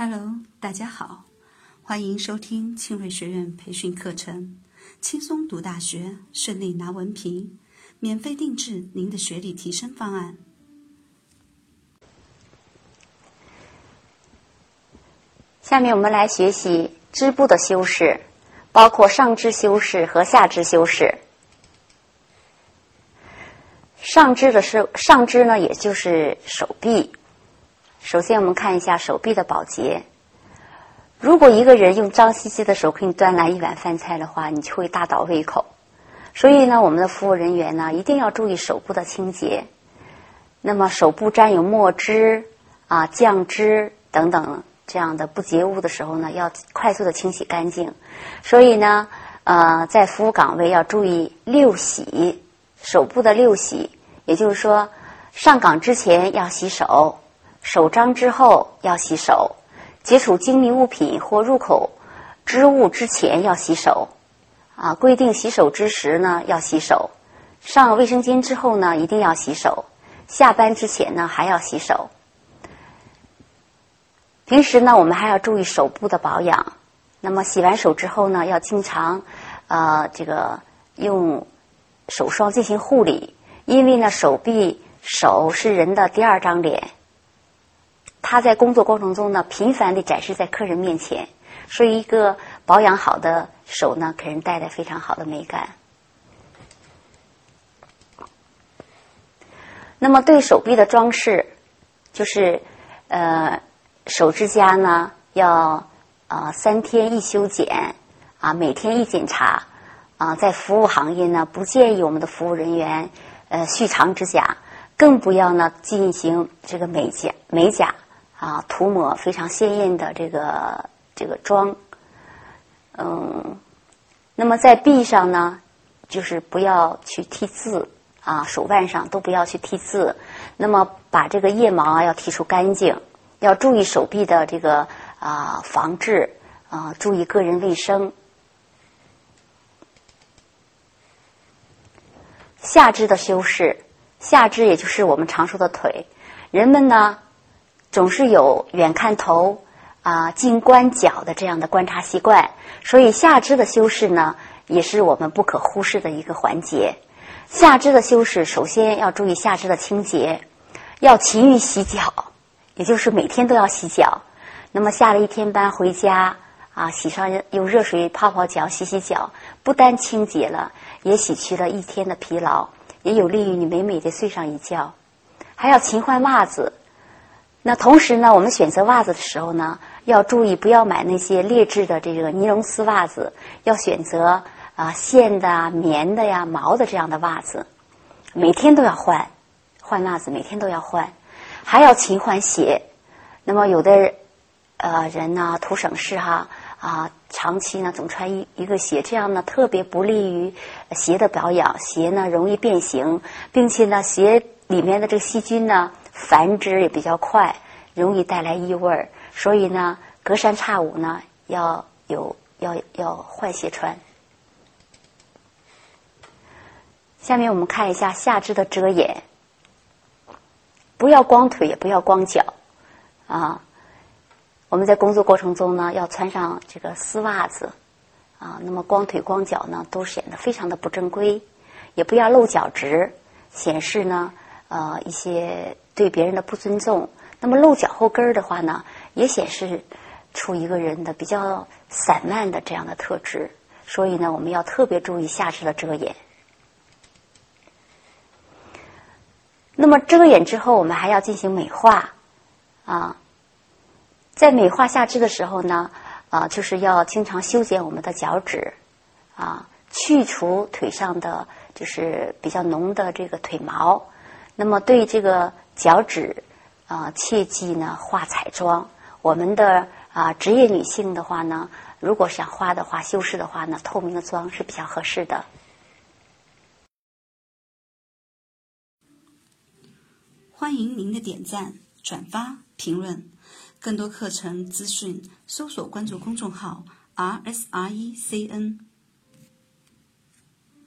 Hello，大家好，欢迎收听庆瑞学院培训课程，轻松读大学，顺利拿文凭，免费定制您的学历提升方案。下面我们来学习织布的修饰，包括上肢修饰和下肢修饰。上肢的是上肢呢，也就是手臂。首先，我们看一下手臂的保洁。如果一个人用脏兮兮的手给你端来一碗饭菜的话，你就会大倒胃口。所以呢，我们的服务人员呢，一定要注意手部的清洁。那么，手部沾有墨汁啊、酱汁等等这样的不洁物的时候呢，要快速的清洗干净。所以呢，呃，在服务岗位要注意六洗，手部的六洗，也就是说，上岗之前要洗手。手张之后要洗手，接触精密物品或入口织物之前要洗手，啊，规定洗手之时呢要洗手，上卫生间之后呢一定要洗手，下班之前呢还要洗手。平时呢我们还要注意手部的保养，那么洗完手之后呢要经常呃这个用手霜进行护理，因为呢手臂手是人的第二张脸。他在工作过程中呢，频繁地展示在客人面前，所以一个保养好的手呢，给人带来非常好的美感。那么对手臂的装饰，就是呃手指甲呢要啊三天一修剪啊每天一检查啊在服务行业呢不建议我们的服务人员呃续长指甲，更不要呢进行这个美甲美甲。啊，涂抹非常鲜艳的这个这个妆，嗯，那么在臂上呢，就是不要去剃字啊，手腕上都不要去剃字。那么把这个腋毛啊要剔除干净，要注意手臂的这个啊防治啊，注意个人卫生。下肢的修饰，下肢也就是我们常说的腿，人们呢。总是有远看头啊，近观脚的这样的观察习惯，所以下肢的修饰呢，也是我们不可忽视的一个环节。下肢的修饰，首先要注意下肢的清洁，要勤于洗脚，也就是每天都要洗脚。那么下了一天班回家啊，洗上用热水泡泡脚，洗洗脚，不但清洁了，也洗去了一天的疲劳，也有利于你美美的睡上一觉。还要勤换袜子。那同时呢，我们选择袜子的时候呢，要注意不要买那些劣质的这个尼龙丝袜子，要选择啊线的、棉的呀、毛的这样的袜子。每天都要换换袜子，每天都要换，还要勤换鞋。那么有的呃人呢图省事哈啊，长期呢总穿一一个鞋，这样呢特别不利于鞋的保养，鞋呢容易变形，并且呢鞋里面的这个细菌呢。繁殖也比较快，容易带来异味儿，所以呢，隔三差五呢要有要要换鞋穿。下面我们看一下下肢的遮掩，不要光腿，也不要光脚啊。我们在工作过程中呢，要穿上这个丝袜子啊，那么光腿光脚呢，都显得非常的不正规，也不要露脚趾，显示呢呃一些。对别人的不尊重，那么露脚后跟儿的话呢，也显示出一个人的比较散漫的这样的特质。所以呢，我们要特别注意下肢的遮掩。那么遮掩之后，我们还要进行美化啊。在美化下肢的时候呢，啊，就是要经常修剪我们的脚趾啊，去除腿上的就是比较浓的这个腿毛。那么对这个。脚趾啊，切记呢画彩妆。我们的啊职业女性的话呢，如果想画的话、修饰的话呢，透明的妆是比较合适的。欢迎您的点赞、转发、评论。更多课程资讯，搜索关注公众号 “r s r e c n”。